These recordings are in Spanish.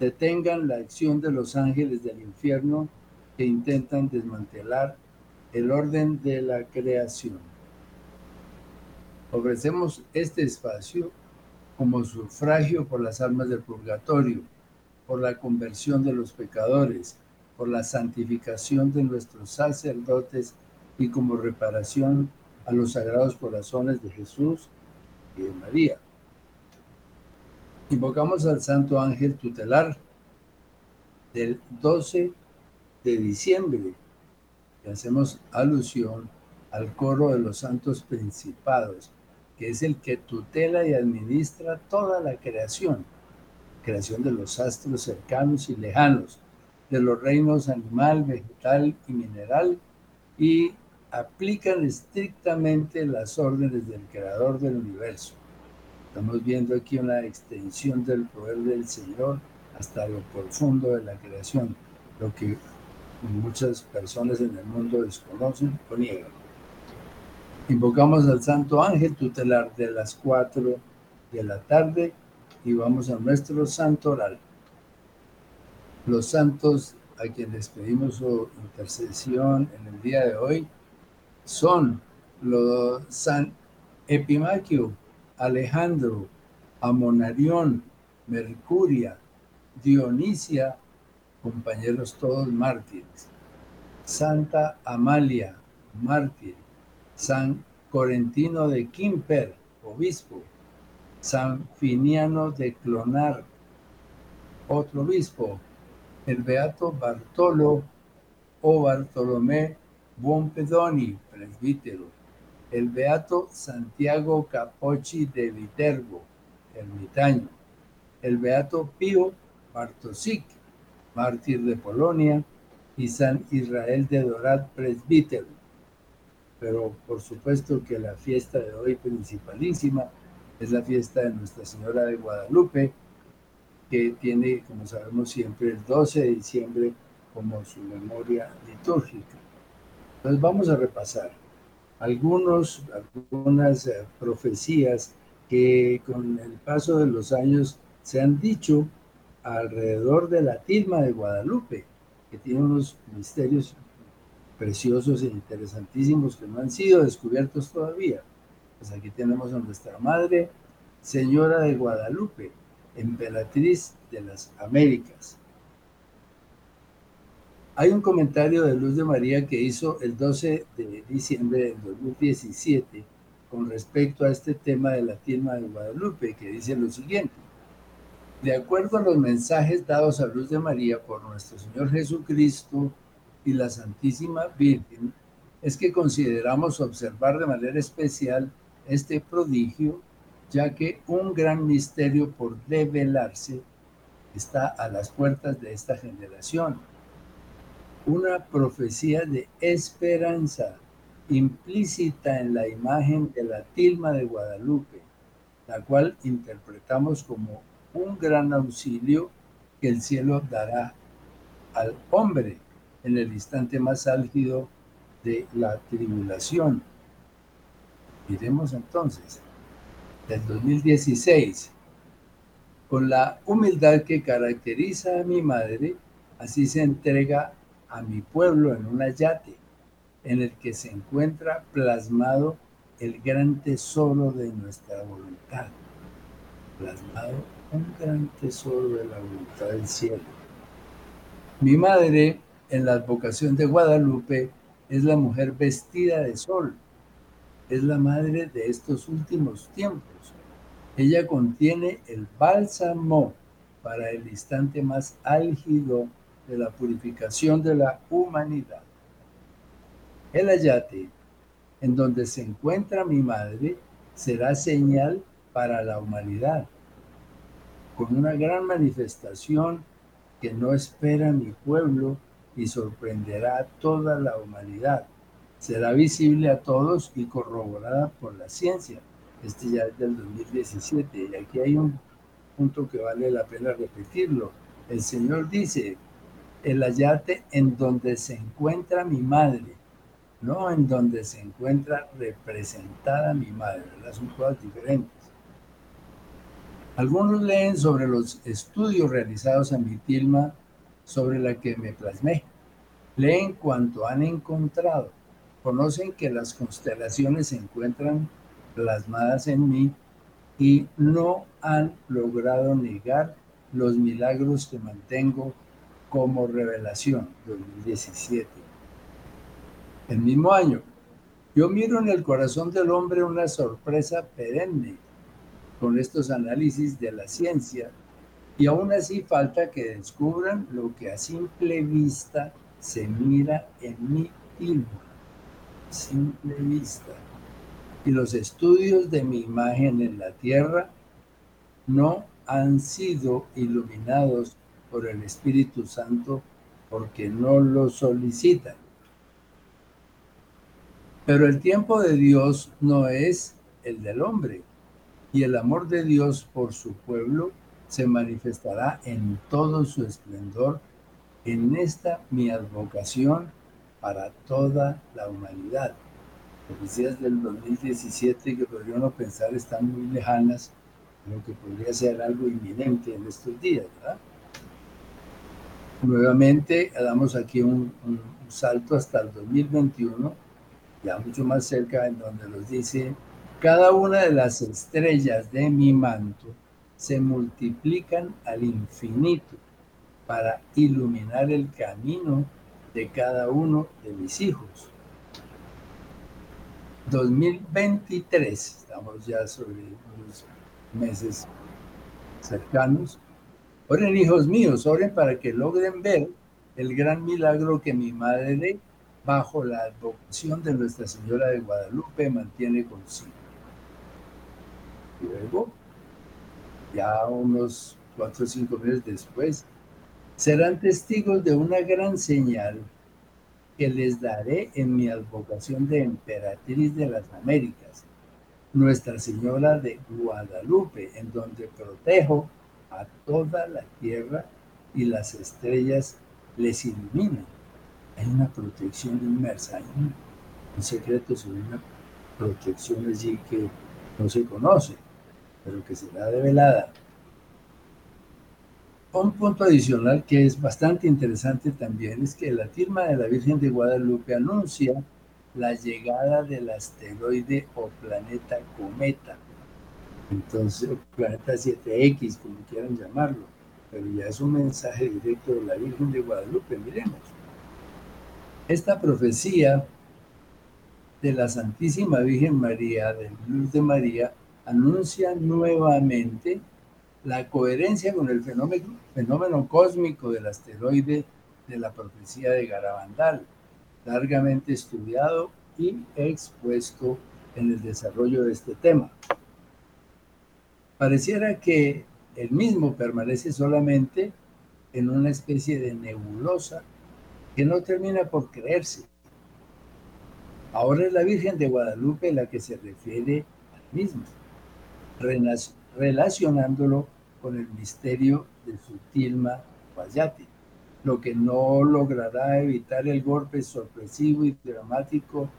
detengan la acción de los ángeles del infierno que intentan desmantelar el orden de la creación. Ofrecemos este espacio como sufragio por las almas del purgatorio, por la conversión de los pecadores, por la santificación de nuestros sacerdotes y como reparación a los sagrados corazones de Jesús y de María. Invocamos al Santo Ángel Tutelar del 12 de diciembre y hacemos alusión al coro de los santos principados, que es el que tutela y administra toda la creación, creación de los astros cercanos y lejanos, de los reinos animal, vegetal y mineral, y aplican estrictamente las órdenes del creador del universo. Estamos viendo aquí una extensión del poder del Señor hasta lo profundo de la creación, lo que muchas personas en el mundo desconocen o niegan. Invocamos al Santo Ángel tutelar de las 4 de la tarde y vamos a nuestro santo oral. Los santos a quienes pedimos su intercesión en el día de hoy son los San Epimaquio, Alejandro, Amonarión, Mercuria, Dionisia, compañeros todos mártires. Santa Amalia, mártir. San Corentino de Quimper, obispo. San Finiano de Clonar, otro obispo. El beato Bartolo o Bartolomé Buonpedoni, presbítero. El beato Santiago Capocci de Viterbo, ermitaño. El beato Pío Bartosic, mártir de Polonia, y San Israel de Dorat, presbítero. Pero por supuesto que la fiesta de hoy principalísima es la fiesta de Nuestra Señora de Guadalupe, que tiene, como sabemos siempre, el 12 de diciembre como su memoria litúrgica. Entonces vamos a repasar algunos, algunas eh, profecías que con el paso de los años se han dicho alrededor de la tilma de Guadalupe, que tiene unos misterios preciosos e interesantísimos que no han sido descubiertos todavía. Pues aquí tenemos a nuestra Madre, Señora de Guadalupe, emperatriz de las Américas. Hay un comentario de Luz de María que hizo el 12 de diciembre del 2017 con respecto a este tema de la tilma de Guadalupe, que dice lo siguiente. De acuerdo a los mensajes dados a Luz de María por nuestro Señor Jesucristo y la Santísima Virgen, es que consideramos observar de manera especial este prodigio, ya que un gran misterio por develarse está a las puertas de esta generación. Una profecía de esperanza implícita en la imagen de la tilma de Guadalupe, la cual interpretamos como un gran auxilio que el cielo dará al hombre en el instante más álgido de la tribulación. Miremos entonces, del 2016, con la humildad que caracteriza a mi madre, así se entrega a mi pueblo en un yate, en el que se encuentra plasmado el gran tesoro de nuestra voluntad, plasmado un gran tesoro de la voluntad del cielo. Mi madre, en la advocación de Guadalupe, es la mujer vestida de sol. Es la madre de estos últimos tiempos. Ella contiene el bálsamo para el instante más álgido de la purificación de la humanidad. El ayate, en donde se encuentra mi madre, será señal para la humanidad con una gran manifestación que no espera mi pueblo y sorprenderá a toda la humanidad. Será visible a todos y corroborada por la ciencia. Este ya es del 2017 y aquí hay un punto que vale la pena repetirlo. El Señor dice, el ayate en donde se encuentra mi madre, no en donde se encuentra representada mi madre, las son cosas diferentes. Algunos leen sobre los estudios realizados en mi tilma sobre la que me plasmé. Leen cuanto han encontrado. Conocen que las constelaciones se encuentran plasmadas en mí y no han logrado negar los milagros que mantengo como revelación 2017. El mismo año, yo miro en el corazón del hombre una sorpresa perenne con estos análisis de la ciencia y aún así falta que descubran lo que a simple vista se mira en mi mismo. Simple vista. Y los estudios de mi imagen en la tierra no han sido iluminados por el Espíritu Santo porque no lo solicitan. Pero el tiempo de Dios no es el del hombre y el amor de Dios por su pueblo se manifestará en todo su esplendor en esta mi advocación para toda la humanidad. Profecías del 2017 que podría uno pensar están muy lejanas, lo que podría ser algo inminente en estos días, ¿verdad? Nuevamente damos aquí un, salto hasta el 2021, ya mucho más cerca, en donde nos dice cada una de las estrellas de mi manto se multiplican al infinito para iluminar el camino de cada uno de mis hijos. 2023, estamos ya sobre unos meses cercanos. Oren, hijos míos, oren para que logren ver el gran milagro que mi madre, bajo la advocación de Nuestra Señora de Guadalupe, mantiene consigo. Luego, ya unos cuatro o cinco meses después, serán testigos de una gran señal que les daré en mi advocación de emperatriz de las Américas, Nuestra Señora de Guadalupe, en donde protejo a toda la tierra y las estrellas les iluminan. Hay una protección inmersa, hay un, secreto sobre una protección allí que no se conoce pero que será develada. Un punto adicional que es bastante interesante también es que la firma de la Virgen de Guadalupe anuncia la llegada del asteroide o planeta cometa. Entonces, planeta 7X, como quieran llamarlo, pero ya es un mensaje directo de la Virgen de Guadalupe, miremos. Esta profecía de la Santísima Virgen María, de Luz de María, anuncia nuevamente la coherencia con el fenómeno, fenómeno cósmico del asteroide de la profecía de Garabandal, largamente estudiado y expuesto en el desarrollo de este tema. Pareciera que el mismo permanece solamente en una especie de nebulosa que no termina por creerse. Ahora es la Virgen de Guadalupe la que se refiere al mismo relacionándolo con el misterio de su tilma Guayati, lo que no logrará evitar el golpe sorpresivo y dramático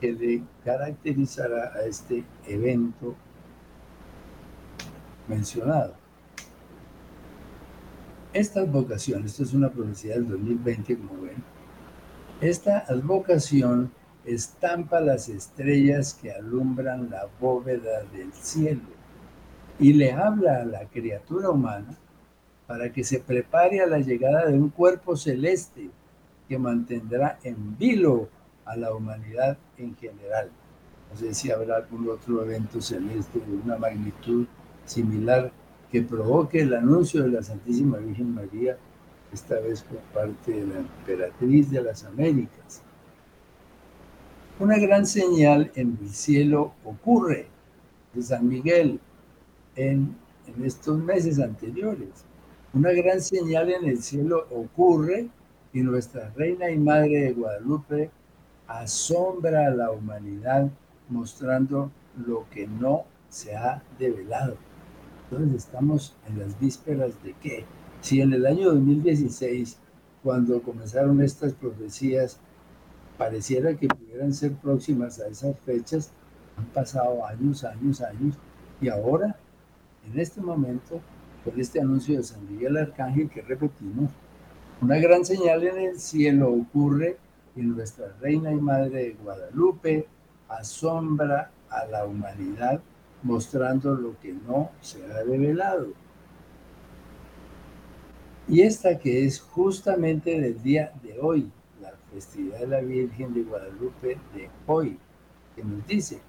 que le caracterizará a este evento mencionado. Esta advocación, esto es una profecía del 2020, como ven, esta advocación estampa las estrellas que alumbran la bóveda del cielo y le habla a la criatura humana para que se prepare a la llegada de un cuerpo celeste que mantendrá en vilo a la humanidad en general. No sé si habrá algún otro evento celeste de una magnitud similar que provoque el anuncio de la Santísima Virgen María, esta vez por parte de la emperatriz de las Américas una gran señal en el cielo ocurre de San Miguel en en estos meses anteriores. Una gran señal en el cielo ocurre y nuestra Reina y Madre de Guadalupe asombra a la humanidad mostrando lo que no se ha develado. Entonces estamos en las vísperas de qué? Si en el año 2016, cuando comenzaron estas profecías, pareciera que pudieran ser próximas a esas fechas, han pasado años, años, años, y ahora, en este momento, con este anuncio de San Miguel Arcángel que repetimos, una gran señal en el cielo ocurre y nuestra Reina y Madre de Guadalupe asombra a la humanidad mostrando lo que no se ha revelado. Y esta que es justamente del día de hoy, la festividad de la Virgen de Guadalupe de hoy, que nos dice,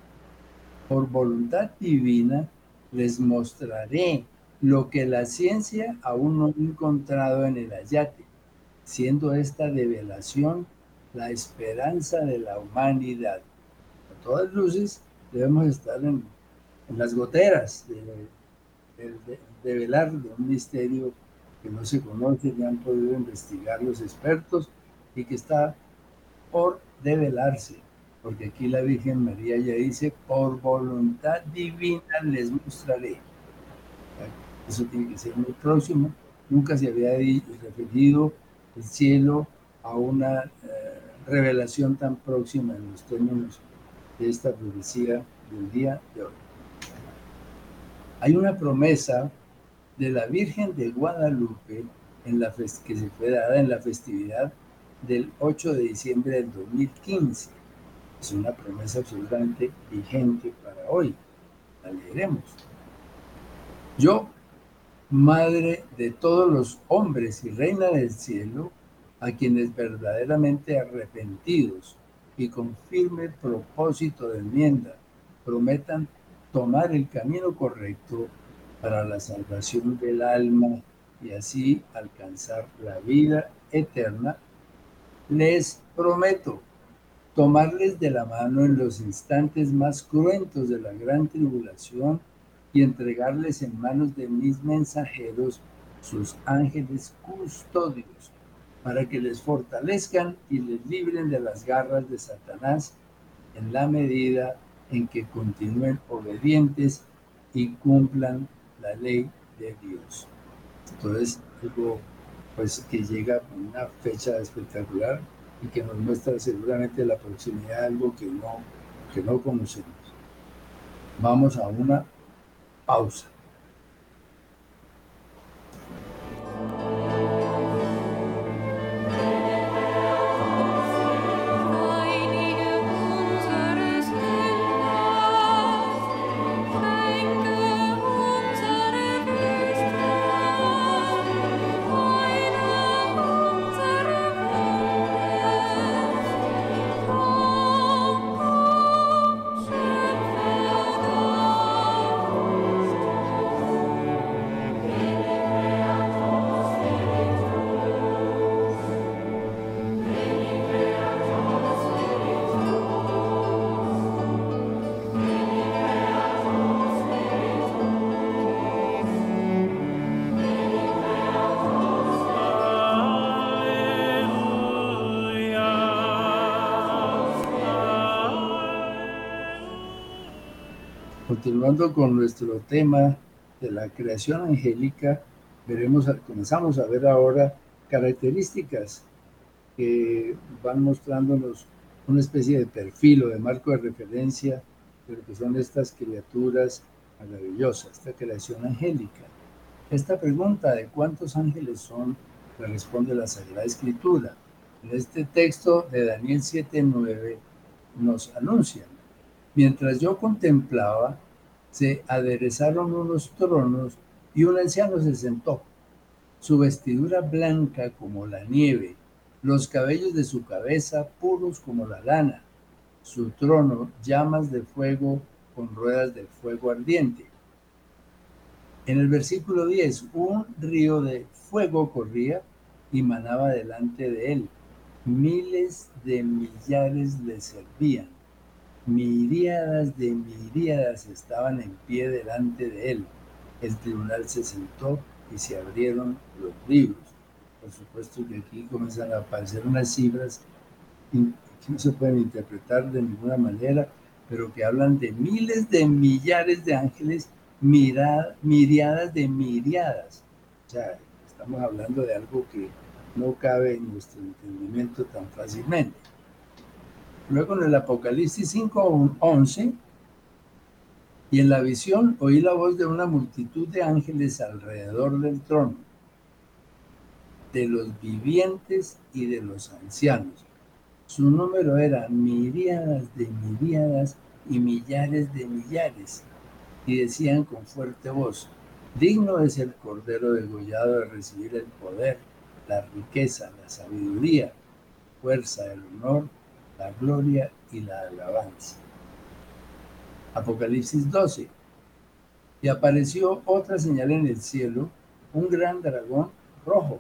por voluntad divina les mostraré lo que la ciencia aún no ha encontrado en el ayate, siendo esta develación la esperanza de la humanidad. A todas luces debemos estar en, las goteras de, develar de, un misterio que no se conoce ni han podido investigar los expertos y que está por develarse, porque aquí la Virgen María ya dice, por voluntad divina les mostraré. Eso tiene que ser muy próximo. Nunca se había referido el cielo a una eh, revelación tan próxima en los términos de esta profecía del día de hoy. Hay una promesa de la Virgen de Guadalupe que se fue dada en la festividad del 8 de diciembre del 2015. Es una promesa absolutamente vigente para hoy. La leeremos. Yo, Madre de todos los hombres y Reina del cielo, a quienes verdaderamente arrepentidos y con firme propósito de enmienda prometan tomar el camino correcto para la salvación del alma y así alcanzar la vida eterna, les prometo tomarles de la mano en los instantes más cruentos de la gran tribulación y entregarles en manos de mis mensajeros sus ángeles custodios, para que les fortalezcan y les libren de las garras de Satanás en la medida en que continúen obedientes y cumplan la ley de Dios. Entonces, algo pues que llega con una fecha espectacular y que nos muestra seguramente la proximidad de algo que no, que no conocemos. Vamos a una pausa. Continuando con nuestro tema de la creación angélica, veremos, comenzamos a ver ahora características que van mostrándonos una especie de perfil o de marco de referencia de lo que son estas criaturas maravillosas, esta creación angélica. Esta pregunta de cuántos ángeles son, la responde la Sagrada Escritura. En este texto de Daniel 7:9 nos anuncia, mientras yo contemplaba, se aderezaron unos tronos y un anciano se sentó. Su vestidura blanca como la nieve, los cabellos de su cabeza puros como la lana, su trono llamas de fuego con ruedas de fuego ardiente. En el versículo 10, un río de fuego corría y manaba delante de él. Miles de millares le servían miríadas de miríadas estaban en pie delante de él. el tribunal se sentó y se abrieron los libros. Por supuesto que aquí comienzan a aparecer unas cifras que no se pueden interpretar de ninguna manera, pero que hablan de miles de millares de ángeles, miriadas de miriadas. O sea, estamos hablando de algo que no cabe en nuestro entendimiento tan fácilmente. Luego en el Apocalipsis 5.11, y en la visión oí la voz de una multitud de ángeles alrededor del trono, de los vivientes y de los ancianos. Su número era miríadas de miríadas y millares de millares. Y decían con fuerte voz, digno es el Cordero degollado de recibir el poder, la riqueza, la sabiduría, fuerza, el honor, la gloria y la alabanza. Apocalipsis 12. Y apareció otra señal en el cielo, un gran dragón rojo.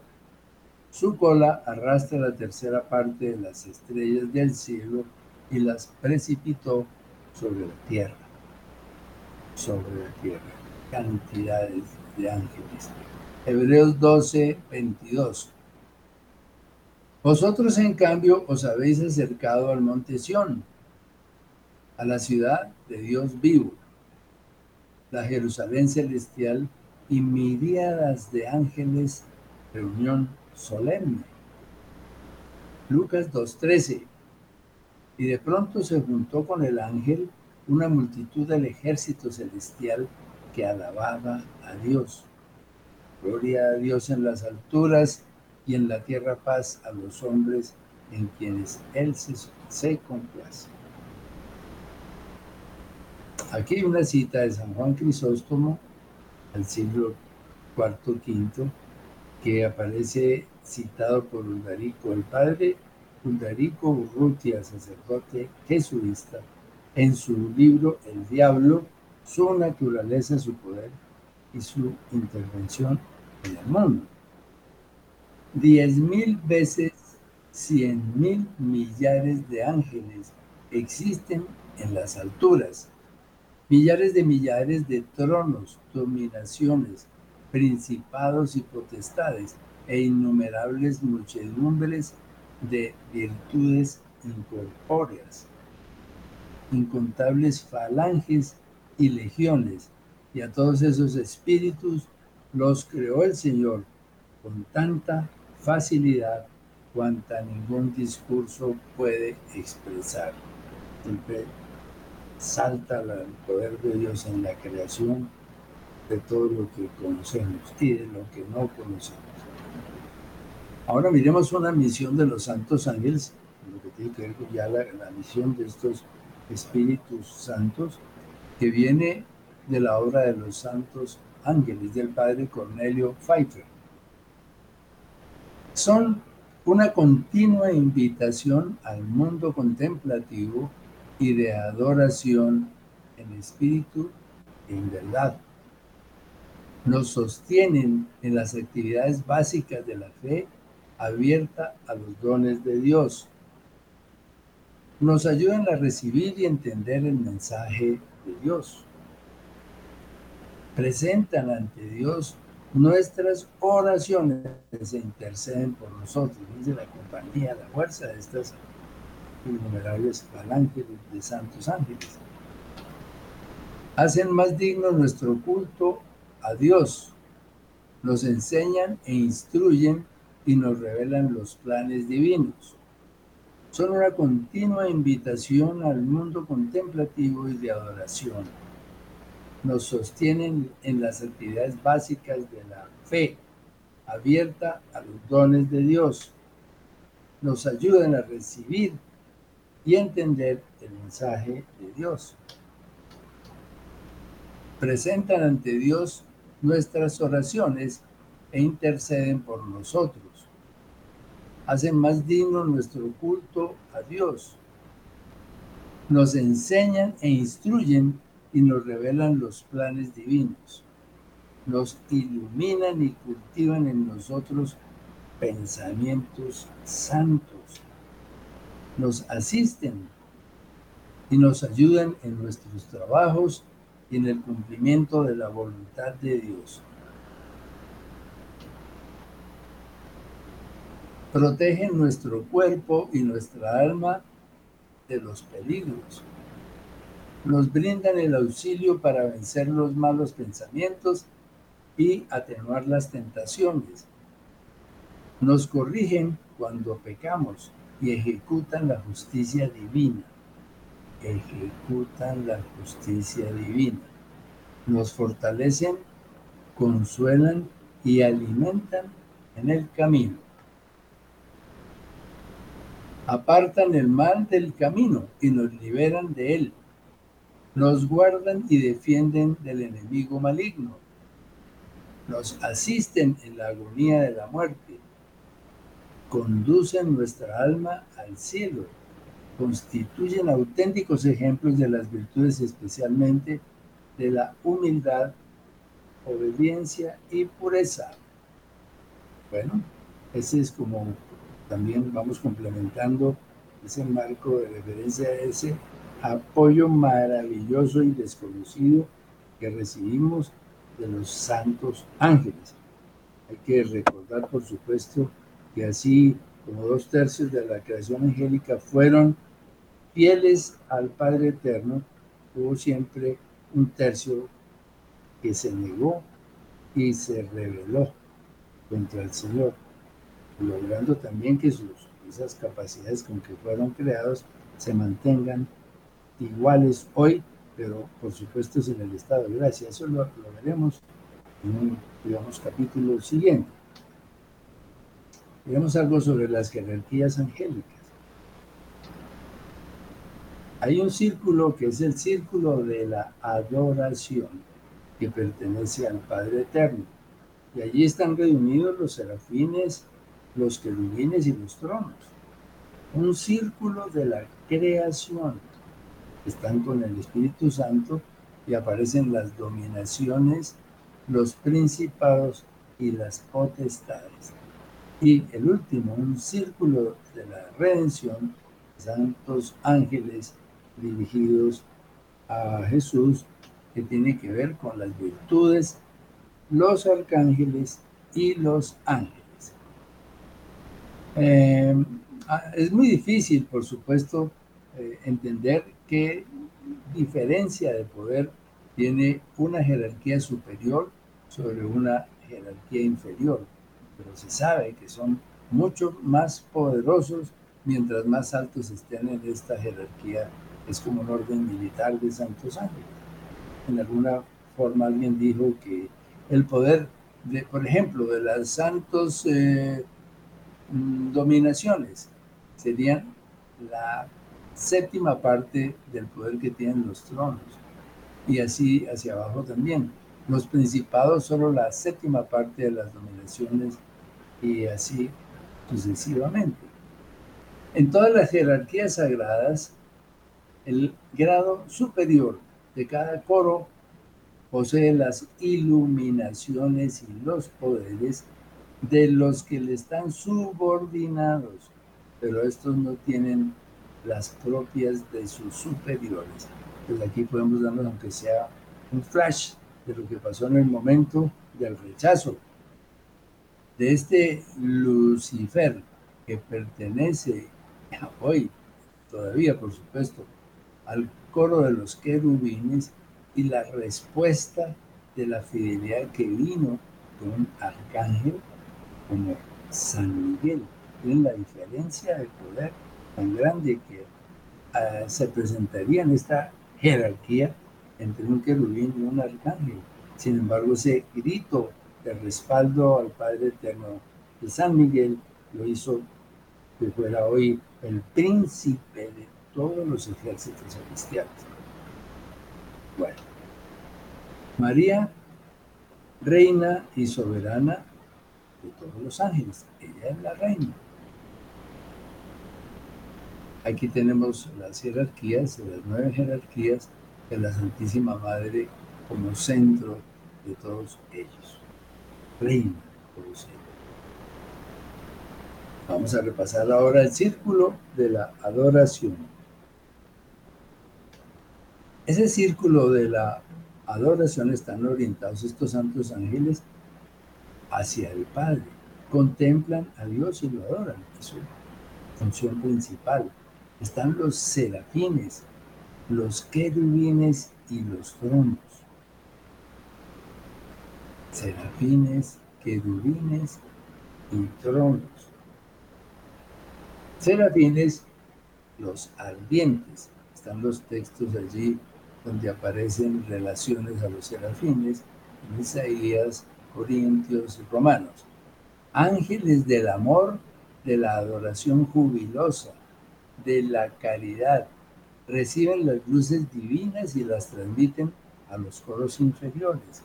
Su cola arrastra la tercera parte de las estrellas del cielo y las precipitó sobre la tierra. Sobre la tierra. Cantidades de ángeles. Hebreos 12, 22. Vosotros, en cambio, os habéis acercado al monte Sión a la ciudad de Dios vivo, la Jerusalén celestial y miríadas de ángeles, reunión solemne. Lucas 2.13. Y de pronto se juntó con el ángel una multitud del ejército celestial que alababa a Dios. Gloria a Dios en las alturas y en la tierra paz a los hombres en quienes Él se, complace. Aquí hay una cita de San Juan Crisóstomo al siglo IV V que aparece citado por Uldarico, el padre Uldarico Urrutia, sacerdote jesuita, en su libro El Diablo, su naturaleza, su poder y su intervención en el mundo. Diez mil veces cien mil millares de ángeles existen en las alturas. Millares de millares de tronos, dominaciones, principados y potestades e innumerables muchedumbres de virtudes incorpóreas, incontables falanges y legiones, y a todos esos espíritus los creó el Señor con tanta facilidad cuanta ningún discurso puede expresar salta el poder de Dios en la creación de todo lo que conocemos y de lo que no conocemos. Ahora miremos una misión de los santos ángeles, lo que tiene que ver con ya la, la misión de estos espíritus santos, que viene de la obra de los santos ángeles del padre Cornelio Pfeiffer. Son una continua invitación al mundo contemplativo y de adoración en espíritu y en verdad. Nos sostienen en las actividades básicas de la fe abierta a los dones de Dios. Nos ayudan a recibir y entender el mensaje de Dios. Presentan ante Dios nuestras oraciones se interceden por nosotros. Dice la compañía, la fuerza de estas innumerables falanges de santos ángeles. Hacen más digno nuestro culto a Dios, nos enseñan e instruyen y nos revelan los planes divinos. Son una continua invitación al mundo contemplativo y de adoración. Nos sostienen en las actividades básicas de la fe, abierta a los dones de Dios. Nos ayudan a recibir y entender el mensaje de Dios. Presentan ante Dios nuestras oraciones e interceden por nosotros. Hacen más digno nuestro culto a Dios. Nos enseñan e instruyen y nos revelan los planes divinos. Nos iluminan y cultivan en nosotros pensamientos santos nos asisten y nos ayudan en nuestros trabajos y en el cumplimiento de la voluntad de Dios. Protegen nuestro cuerpo y nuestra alma de los peligros. Nos brindan el auxilio para vencer los malos pensamientos y atenuar las tentaciones. Nos corrigen cuando pecamos y ejecutan la justicia divina. Ejecutan la justicia divina. Nos fortalecen, consuelan y alimentan en el camino. Apartan el mal del camino y nos liberan de él. Nos guardan y defienden del enemigo maligno. Nos asisten en la agonía de la muerte conducen nuestra alma al cielo, constituyen auténticos ejemplos de las virtudes, especialmente de la humildad, obediencia y pureza. Bueno, ese es como también vamos complementando ese marco de referencia a ese apoyo maravilloso y desconocido que recibimos de los santos ángeles. Hay que recordar, por supuesto, que así como dos tercios de la creación angélica fueron fieles al Padre Eterno, hubo siempre un tercio que se negó y se rebeló contra el Señor, logrando también que sus, esas capacidades con que fueron creados se mantengan iguales hoy, pero por supuesto sin el estado de gracia. Eso lo, lo veremos en un, digamos, capítulo siguiente. Digamos algo sobre las jerarquías angélicas. Hay un círculo que es el círculo de la adoración que pertenece al Padre Eterno. Y allí están reunidos los serafines, los querubines y los tronos. Un círculo de la creación. Están con el Espíritu Santo y aparecen las dominaciones, los principados y las potestades. Y el último, un círculo de la redención, santos ángeles dirigidos a Jesús, que tiene que ver con las virtudes, los arcángeles y los ángeles. Eh, ah, es muy difícil, por supuesto, eh, entender qué diferencia de poder tiene una jerarquía superior sobre una jerarquía inferior pero se sabe que son mucho más poderosos mientras más altos estén en esta jerarquía. Es como un orden militar de santos ángeles. En alguna forma alguien dijo que el poder, de, por ejemplo, de las santos eh, mm, dominaciones serían la séptima parte del poder que tienen los tronos. Y así hacia abajo también. Los principados solo la séptima parte de las dominaciones y así sucesivamente. En todas las jerarquías sagradas, el grado superior de cada coro posee las iluminaciones y los poderes de los que le están subordinados, pero estos no tienen las propias de sus superiores. Pues aquí podemos darnos, aunque sea un flash de lo que pasó en el momento del rechazo de este Lucifer que pertenece hoy, todavía por supuesto, al coro de los querubines y la respuesta de la fidelidad que vino de un arcángel como San Miguel. Miren la diferencia de poder tan grande que ah, se presentaría en esta jerarquía entre un querubín y un arcángel. Sin embargo, ese grito de respaldo al Padre Eterno de San Miguel lo hizo que fuera hoy el príncipe de todos los ejércitos celestiales. Bueno, María, reina y soberana de todos los ángeles, ella es la reina. Aquí tenemos las jerarquías, las nueve jerarquías de la Santísima Madre como centro de todos ellos reina por Vamos a repasar ahora el círculo de la adoración. Ese círculo de la adoración están orientados estos santos ángeles hacia el Padre. Contemplan a Dios y lo adoran. Es su función principal. Están los serafines, los querubines y los tronos. Serafines, querubines y tronos. Serafines, los ardientes. Están los textos allí donde aparecen relaciones a los serafines en Isaías, Corintios y Romanos. Ángeles del amor, de la adoración jubilosa, de la caridad, reciben las luces divinas y las transmiten a los coros inferiores.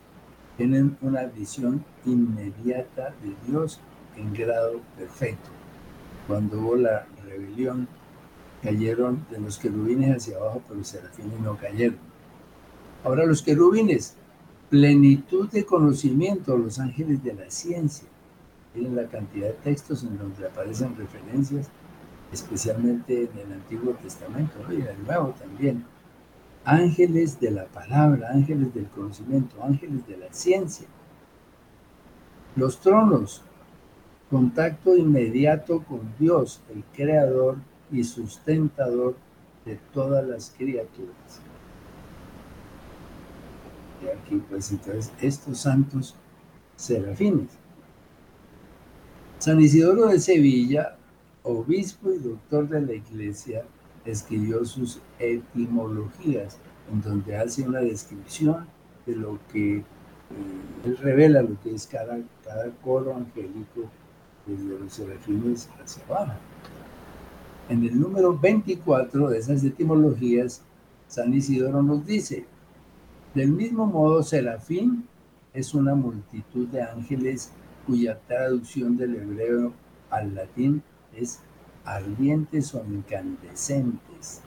Tienen una visión inmediata de Dios en grado perfecto. Cuando hubo la rebelión, cayeron de los querubines hacia abajo, pero los serafines no cayeron. Ahora los querubines, plenitud de conocimiento, los ángeles de la ciencia. Miren la cantidad de textos en donde aparecen referencias especialmente en el Antiguo Testamento y en el Nuevo también. Ángeles de la palabra, ángeles del conocimiento, ángeles de la ciencia. Los tronos, contacto inmediato con Dios, el creador y sustentador de todas las criaturas. Y aquí pues entonces estos santos serafines. San Isidoro de Sevilla obispo y doctor de la iglesia, escribió sus etimologías, en donde hace una descripción de lo que eh, él revela, lo que es cada, cada coro angélico desde los serafines hacia abajo. En el número 24 de esas etimologías, San Isidoro nos dice, del mismo modo, serafín es una multitud de ángeles cuya traducción del hebreo al latín es ardientes o incandescentes.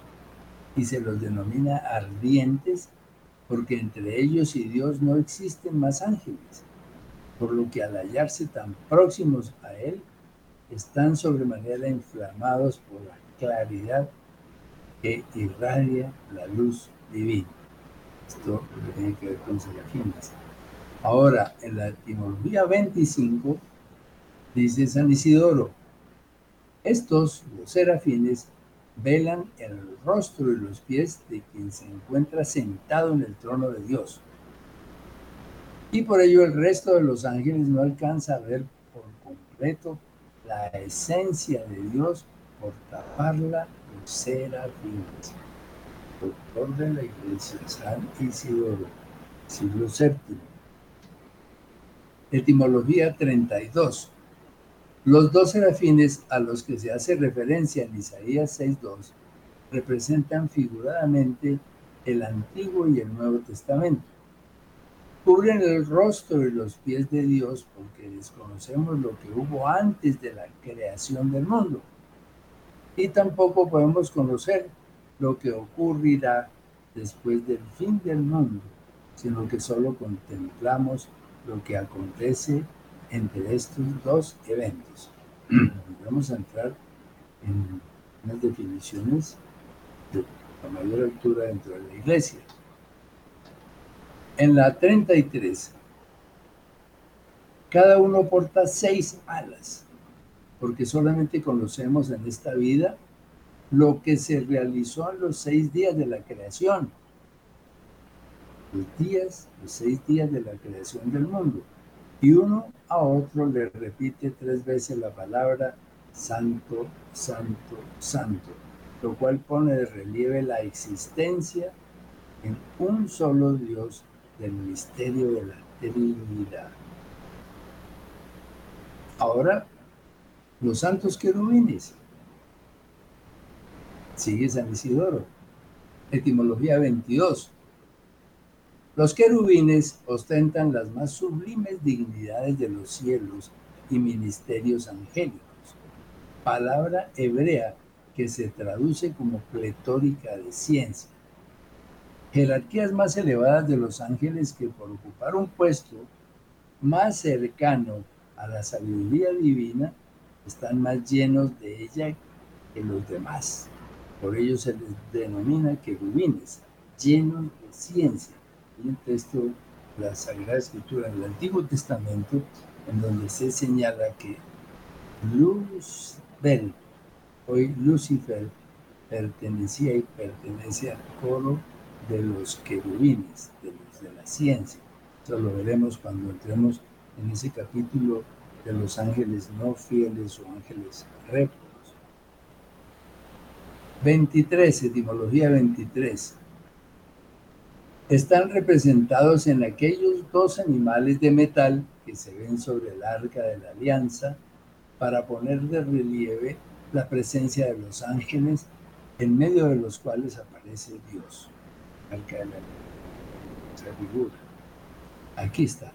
Y se los denomina ardientes porque entre ellos y Dios no existen más ángeles, por lo que al hallarse tan próximos a Él, están sobremanera inflamados por la claridad que irradia la luz divina. Esto tiene que ver con serafines. Ahora, en la etimología 25, dice San Isidoro, estos, los serafines, velan el rostro y los pies de quien se encuentra sentado en el trono de Dios. Y por ello el resto de los ángeles no alcanza a ver por completo la esencia de Dios por taparla los serafines. Doctor de la Iglesia, San Isidoro, siglo VII. Etimología 32. Los dos serafines a los que se hace referencia en Isaías 6.2 representan figuradamente el Antiguo y el Nuevo Testamento. Cubren el rostro y los pies de Dios porque desconocemos lo que hubo antes de la creación del mundo. Y tampoco podemos conocer lo que ocurrirá después del fin del mundo, sino que solo contemplamos lo que acontece entre estos dos eventos. Vamos a entrar en unas definiciones de la mayor altura dentro de la iglesia. En la 33, cada uno porta seis alas, porque solamente conocemos en esta vida lo que se realizó en los seis días de la creación. Los días, los seis días de la creación del mundo y uno a otro le repite tres veces la palabra santo, santo, santo, lo cual pone de relieve la existencia en un solo Dios del misterio de la Trinidad. Ahora, los santos querubines. Sigue San Isidoro. Etimología 22. Los querubines ostentan las más sublimes dignidades de los cielos y ministerios angélicos, palabra hebrea que se traduce como pletórica de ciencia. Jerarquías más elevadas de los ángeles que por ocupar un puesto más cercano a la sabiduría divina están más llenos de ella que los demás. Por ello se les denomina querubines, llenos de ciencia un texto la Sagrada Escritura del Antiguo Testamento en donde se señala que Luzbel, hoy Lucifer, pertenecía y pertenece al coro de los querubines, de los de la ciencia. Eso lo veremos cuando entremos en ese capítulo de los ángeles no fieles o ángeles rectos. 23, etimología 23. Están representados en aquellos dos animales de metal que se ven sobre el arca de la alianza para poner de relieve la presencia de los ángeles en medio de los cuales aparece Dios. Arca de la figura. Aquí está.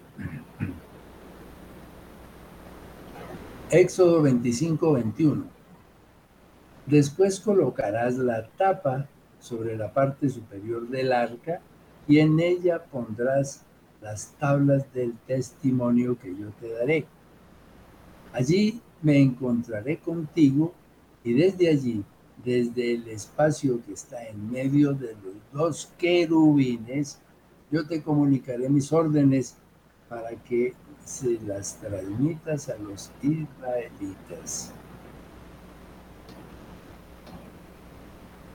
Éxodo 25, 21. Después colocarás la tapa sobre la parte superior del arca y en ella pondrás las tablas del testimonio que yo te daré. Allí me encontraré contigo y desde allí, desde el espacio que está en medio de los dos querubines, yo te comunicaré mis órdenes para que se las transmitas a los israelitas.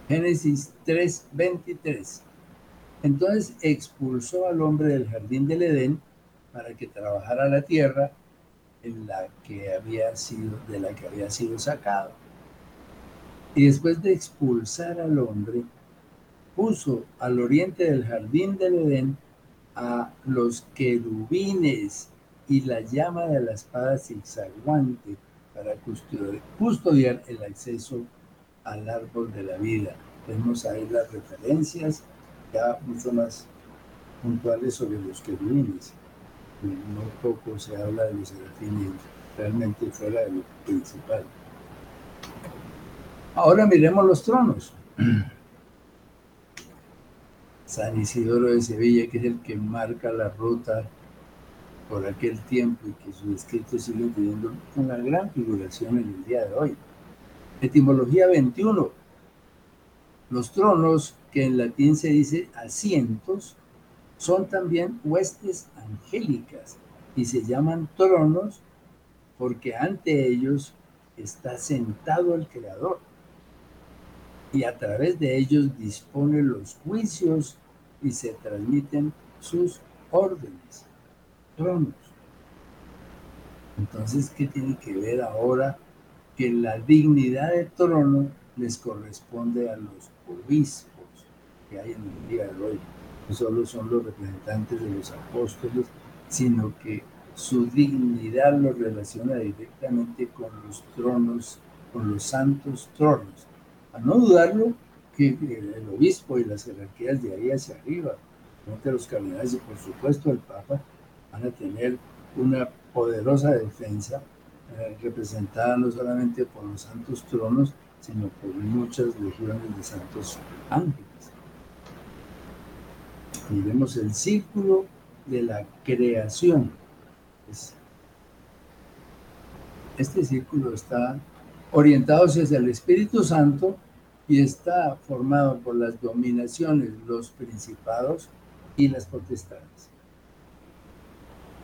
Génesis 3:23. Entonces expulsó al hombre del jardín del Edén para que trabajara la tierra en la que había sido, de la que había sido sacado. Y después de expulsar al hombre, puso al oriente del jardín del Edén a los querubines y la llama de la espada zigzaguante para custodiar el acceso al árbol de la vida. Tenemos ahí las referencias ya mucho más puntuales sobre los querubines. No poco se habla de los serafines, realmente fuera de lo principal. Ahora miremos los tronos. San Isidoro de Sevilla, que es el que marca la ruta por aquel tiempo y que sus escritos siguen teniendo una gran figuración en el día de hoy. Etimología 21. Los tronos, que en latín se dice asientos, son también huestes angélicas y se llaman tronos porque ante ellos está sentado el Creador y a través de ellos dispone los juicios y se transmiten sus órdenes, tronos. Entonces, ¿qué tiene que ver ahora que la dignidad de trono les corresponde a los obispos que hay en el día de hoy? No solo son los representantes de los apóstoles, sino que su dignidad los relaciona directamente con los tronos, con los santos tronos a no dudarlo, que el obispo y las jerarquías de ahí hacia arriba, los cardenales y por supuesto el Papa, van a tener una poderosa defensa eh, representada no solamente por los santos tronos, sino por muchas legiones de santos ángeles. Y vemos el círculo de la creación. Este círculo está orientados hacia el Espíritu Santo y está formado por las dominaciones, los principados y las potestades.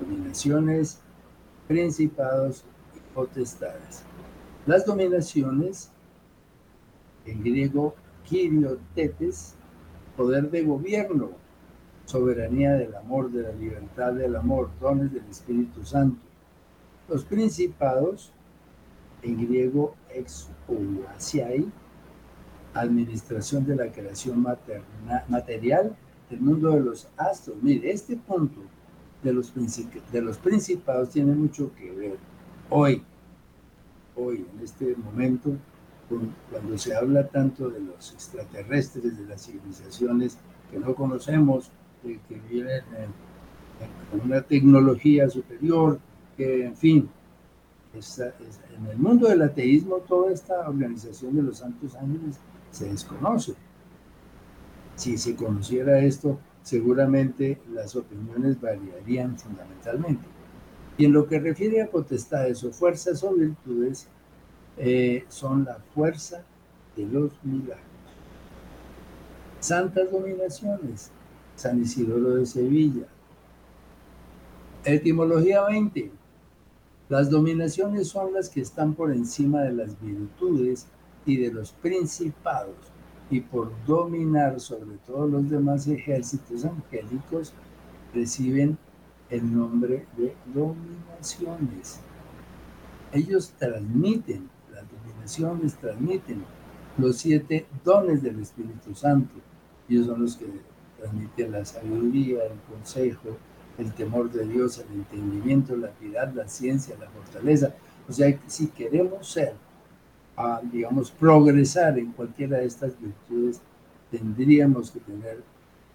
Dominaciones, principados y potestades. Las dominaciones, en griego, kiriotetes, poder de gobierno, soberanía del amor, de la libertad del amor, dones del Espíritu Santo. Los principados, en griego ex administración de la creación material del mundo de los astros. Mire, este punto de los, de los principados tiene mucho que ver hoy, hoy, en este momento, cuando se habla tanto de los extraterrestres, de las civilizaciones que no conocemos, que vienen con una tecnología superior, que en fin, en el mundo del ateísmo, toda esta organización de los santos ángeles se desconoce. Si se conociera esto, seguramente las opiniones variarían fundamentalmente. Y en lo que refiere a potestades o fuerzas o virtudes, eh, son la fuerza de los milagros. Santas dominaciones, San Isidoro de Sevilla. Etimología 20. Las dominaciones son las que están por encima de las virtudes y de los principados, y por dominar sobre todos los demás ejércitos angélicos, reciben el nombre de dominaciones. Ellos transmiten, las dominaciones transmiten los siete dones del Espíritu Santo. Ellos son los que transmiten la sabiduría, el consejo, el temor de Dios, el entendimiento, la piedad, la ciencia, la fortaleza. O sea, si queremos ser, ah, digamos, progresar en cualquiera de estas virtudes, tendríamos que tener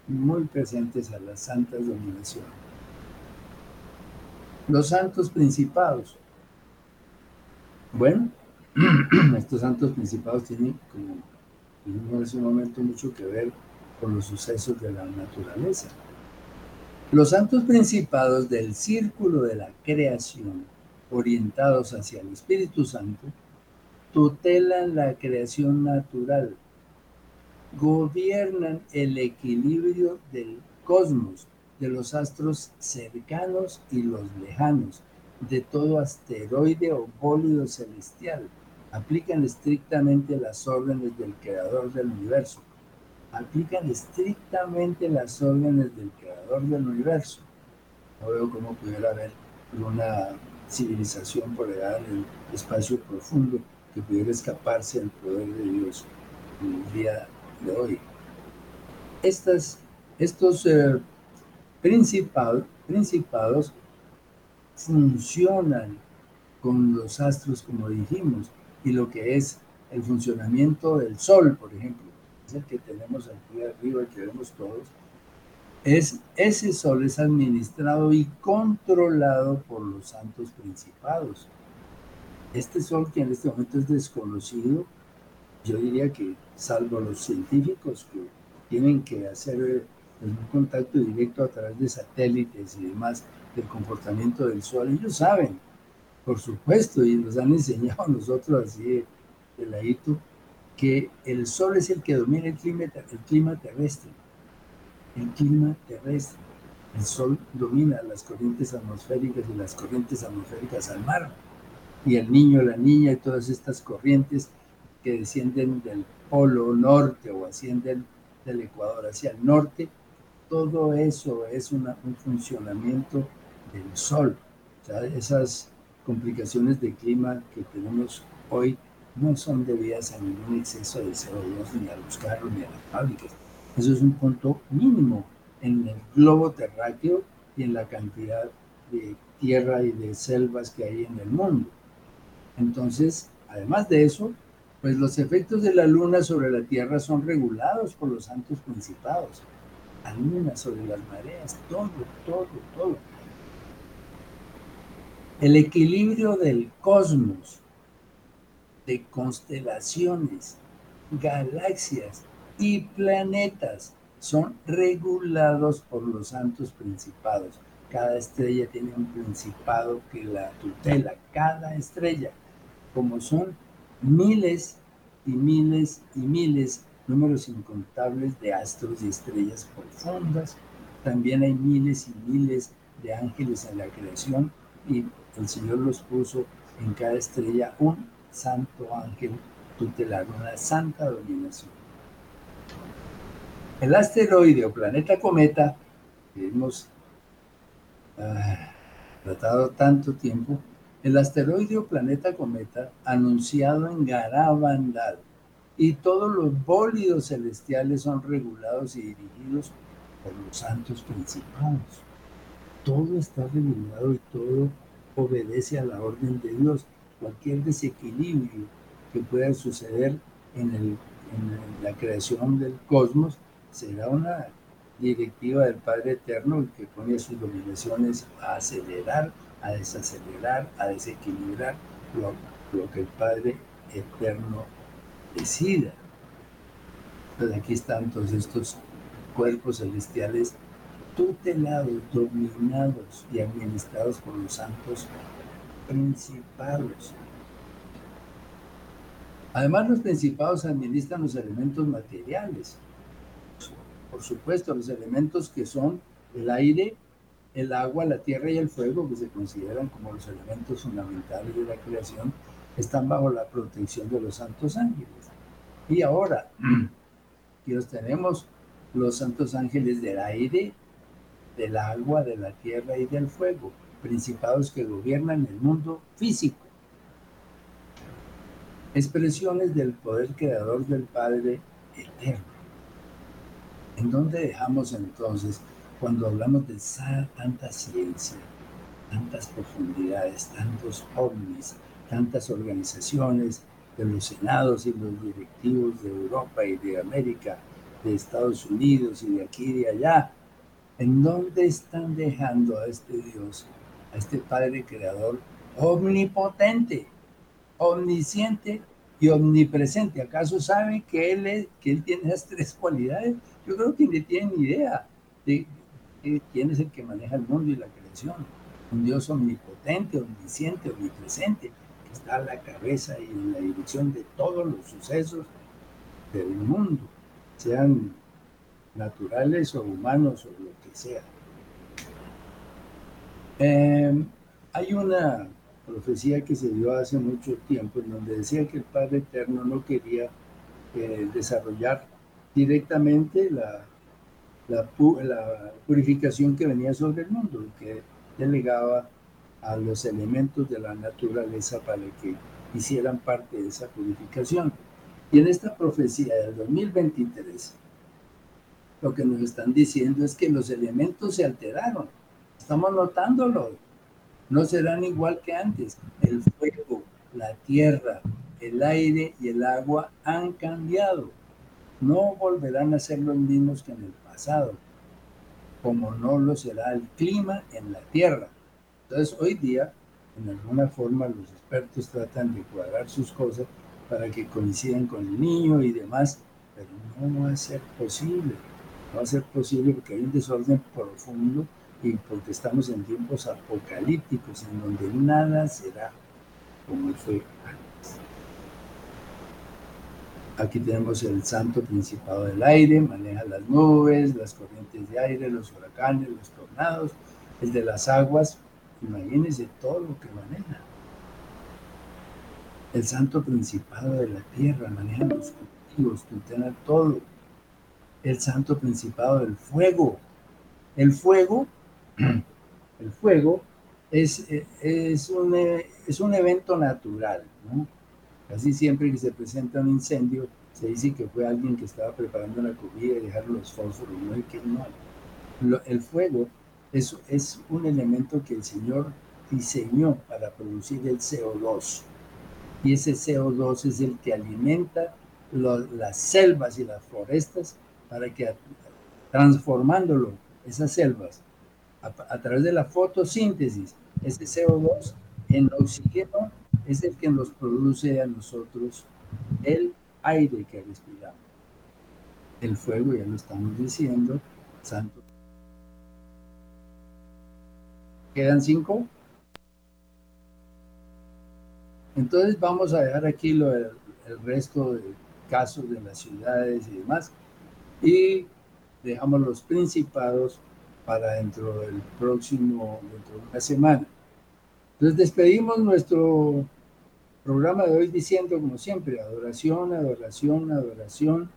muy presentes a las santas dominaciones. Los santos principados. Bueno, estos santos principados tienen, como en ese momento, mucho que ver los sucesos de la naturaleza. Los santos principados del círculo de la creación, orientados hacia el Espíritu Santo, tutelan la creación natural, gobiernan el equilibrio del cosmos, de los astros cercanos y los lejanos, de todo asteroide o bólido celestial, aplican estrictamente las órdenes del creador del universo, aplican estrictamente las órdenes del creador del universo. No veo cómo pudiera haber una civilización por en el espacio profundo que pudiera escaparse del poder de Dios en el día de hoy. Estos eh, principados funcionan con los astros, como dijimos, y lo que es el funcionamiento del Sol, por ejemplo, que tenemos aquí arriba, que vemos todos, es, ese Sol es administrado y controlado por los santos principados. Este Sol, que en este momento es desconocido, yo diría que salvo los científicos que tienen que hacer un contacto directo a través de satélites y demás del comportamiento del Sol, ellos saben por supuesto, y nos han enseñado nosotros así de ladito, que el sol es el que domina el clima, el clima terrestre. El clima terrestre. El sol domina las corrientes atmosféricas y las corrientes atmosféricas al mar. Y el niño, la niña y todas estas corrientes que descienden del polo norte o ascienden del Ecuador hacia el norte, todo eso es un funcionamiento del sol. O sea, esas complicaciones de clima que tenemos hoy no son debidas a ningún exceso de CO2 ni a los carros ni a las fábricas. Eso es un punto mínimo en el globo terráqueo y en la cantidad de tierra y de selvas que hay en el mundo. Entonces, además de eso, pues los efectos de la luna sobre la tierra son regulados por los santos principados. La luna sobre las mareas, todo, todo, todo el equilibrio del cosmos, de constelaciones, galaxias y planetas son regulados por los santos principados. Cada estrella tiene un principado que la tutela, cada estrella, como son miles y miles y miles, números incontables de astros y estrellas profundas. También hay miles y miles de ángeles en la creación y el Señor los puso en cada estrella un santo ángel tutelar, una santa dominación. El asteroide o planeta cometa, que hemos ah, tratado tanto tiempo, el asteroide o planeta cometa anunciado en Garabandal y todos los bólidos celestiales son regulados y dirigidos por los santos principados. Todo está regulado y todo obedece a la orden de Dios. Cualquier desequilibrio que pueda suceder en, la creación del cosmos será una directiva del Padre Eterno que pone sus dominaciones a acelerar, a desacelerar, a desequilibrar lo, que el Padre Eterno decida. Entonces aquí están todos estos cuerpos celestiales tutelados, dominados y administrados por los santos principados. Además, los principados administran los elementos materiales. Por supuesto, los elementos que son el aire, el agua, la tierra y el fuego, que se consideran como los elementos fundamentales de la creación, están bajo la protección de los santos ángeles. Y ahora, que los tenemos los santos ángeles del aire, del agua, de la tierra y del fuego, principados que gobiernan el mundo físico. Expresiones del poder creador del Padre eterno. ¿En dónde dejamos entonces cuando hablamos de tanta ciencia, tantas profundidades, tantos ovnis, tantas organizaciones de los senados y los directivos de Europa y de América, de Estados Unidos y de aquí y de allá? ¿En dónde están dejando a este Dios, a este Padre Creador omnipotente, omnisciente y omnipresente? ¿Acaso saben que Él, que él tiene esas tres cualidades? Yo creo que ni tienen idea de, quién es el que maneja el mundo y la creación. Un Dios omnipotente, omnisciente, omnipresente, que está a la cabeza y en la dirección de todos los sucesos del mundo, sean naturales o humanos o lo que sea. Em, hay una profecía que se dio hace mucho tiempo en donde decía que el Padre Eterno no quería eh, desarrollar directamente la purificación que venía sobre el mundo, que delegaba a los elementos de la naturaleza para que hicieran parte de esa purificación. Y en esta profecía del 2023, lo que nos están diciendo es que los elementos se alteraron. Estamos notándolo. No serán igual que antes. El fuego, la tierra, el aire y el agua han cambiado. No volverán a ser los mismos que en el pasado, como no lo será el clima en la Tierra. Entonces, hoy día, en alguna forma, los expertos tratan de cuadrar sus cosas para que coincidan con el niño y demás, pero no va a ser posible. No va a ser posible porque hay un desorden profundo y porque estamos en tiempos apocalípticos en donde nada será como fue Aquí tenemos el santo principado del aire, maneja las nubes, las corrientes de aire, los huracanes, los tornados, el de las aguas, imagínense todo lo que maneja. El santo principado de la tierra maneja los cultivos, tutela todo. El santo principado del fuego. El fuego, el fuego es, es, un, es un evento natural, ¿no? Casi siempre que se presenta un incendio, se dice que fue alguien que estaba preparando la comida y dejaron los fósforos. No que no. el fuego es, es un elemento que el Señor diseñó para producir el CO2. Y ese CO2 es el que alimenta las selvas y las forestas para que transformándolo, esas selvas, a, través de la fotosíntesis, ese CO2 en oxígeno es el que nos produce a nosotros el aire que respiramos. El fuego, ya lo estamos diciendo, santo. ¿Quedan cinco? Entonces vamos a dejar aquí lo, el, resto de casos de las ciudades y demás. Y dejamos los principados para dentro del próximo, dentro de una semana. Entonces despedimos nuestro programa de hoy diciendo, como siempre, adoración, adoración, adoración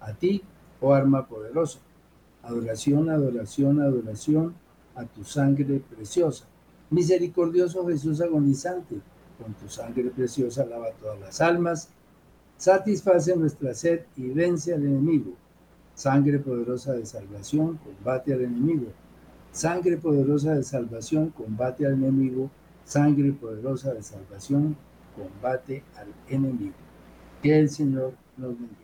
a ti, oh arma poderosa. Adoración, adoración, adoración a tu sangre preciosa. Misericordioso Jesús agonizante, con tu sangre preciosa lava todas las almas, satisface nuestra sed y vence al enemigo. Sangre poderosa de salvación, combate al enemigo. Sangre poderosa de salvación, combate al enemigo sangre poderosa de salvación, combate al enemigo. Que el Señor nos bendiga.